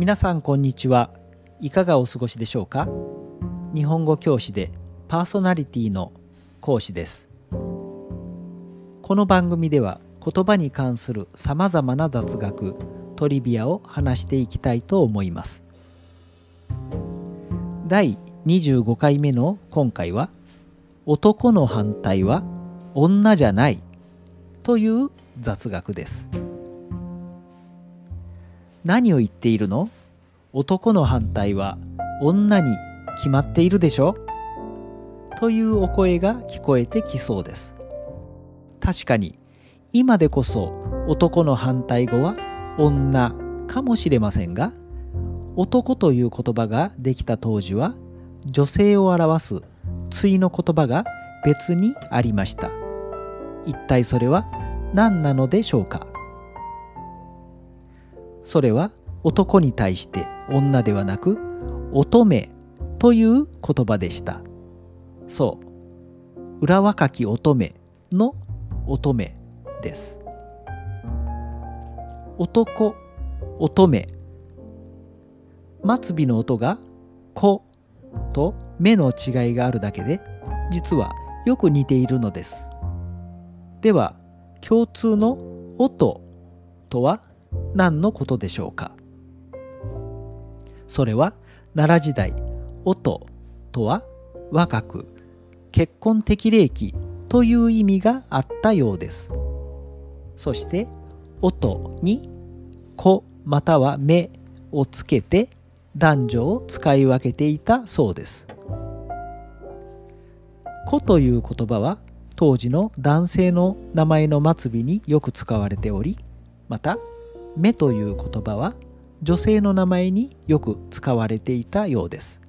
皆さんこんにちは。いかがお過ごしでしょうか？日本語教師でパーソナリティの講師です。この番組では言葉に関するさまざまな雑学トリビアを話していきたいと思います。第25回目の今回は男の反対は女じゃないという雑学です。何を言っているの？男の反対は女に決まっているでしょ？というお声が聞こえてきそうです。確かに今でこそ男の反対語は女かもしれませんが男という言葉ができた当時は女性を表す対の言葉が別にありました。一体それは何なのでしょうか？それは男に対して女ではなく乙女という言葉でした。そう。裏若き乙女の乙女です。男乙女。末尾の音が「子」と目の違いがあるだけで実はよく似ているのです。では共通の音とは？何のことでしょうか？それは奈良時代音とは若く結婚適齢期という意味があったようです。そして音に子または目をつけて男女を使い分けていたそうです。子という言葉は当時の男性の名前の末尾によく使われておりまた目という言葉は女性の名前によく使われていたようです。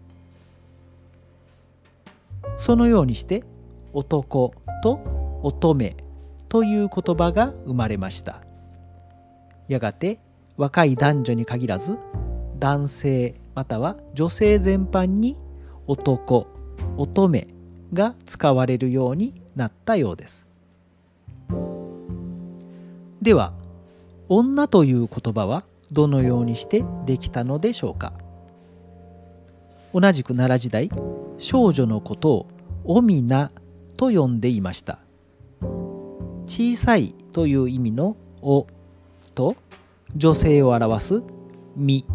そのようにして男と乙女という言葉が生まれました。やがて若い男女に限らず男性または女性全般に男乙女が使われるようになったようです。では女という言葉はどのようにしてできたのでしょうか？同じく奈良時代少女のことを「おみな」と呼んでいました。小さいという意味の「お」と女性を表す「み」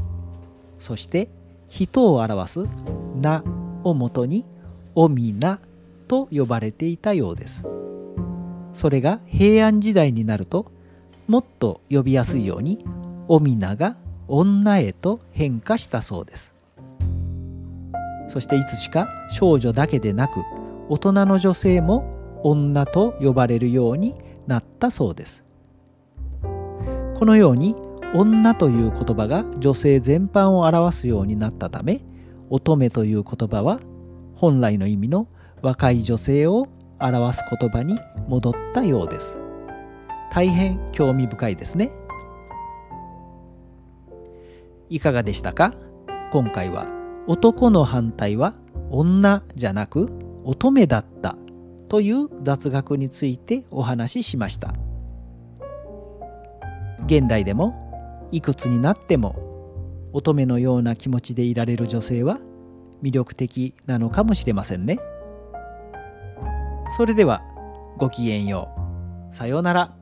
そして人を表す「な」をもとに「おみな」と呼ばれていたようです。それが平安時代になるともっと呼びやすいようにおみなが女へと変化したそうです。そしていつしか少女だけでなく大人の女性も女と呼ばれるようになったそうです。このように女という言葉が女性全般を表すようになったため乙女という言葉は本来の意味の若い女性を表す言葉に戻ったようです。大変興味深いですね。いかがでしたか？今回は男の反対は女じゃなく乙女だったという雑学についてお話ししました。現代でもいくつになっても乙女のような気持ちでいられる女性は魅力的なのかもしれませんね。それではごきげんよう。さようなら。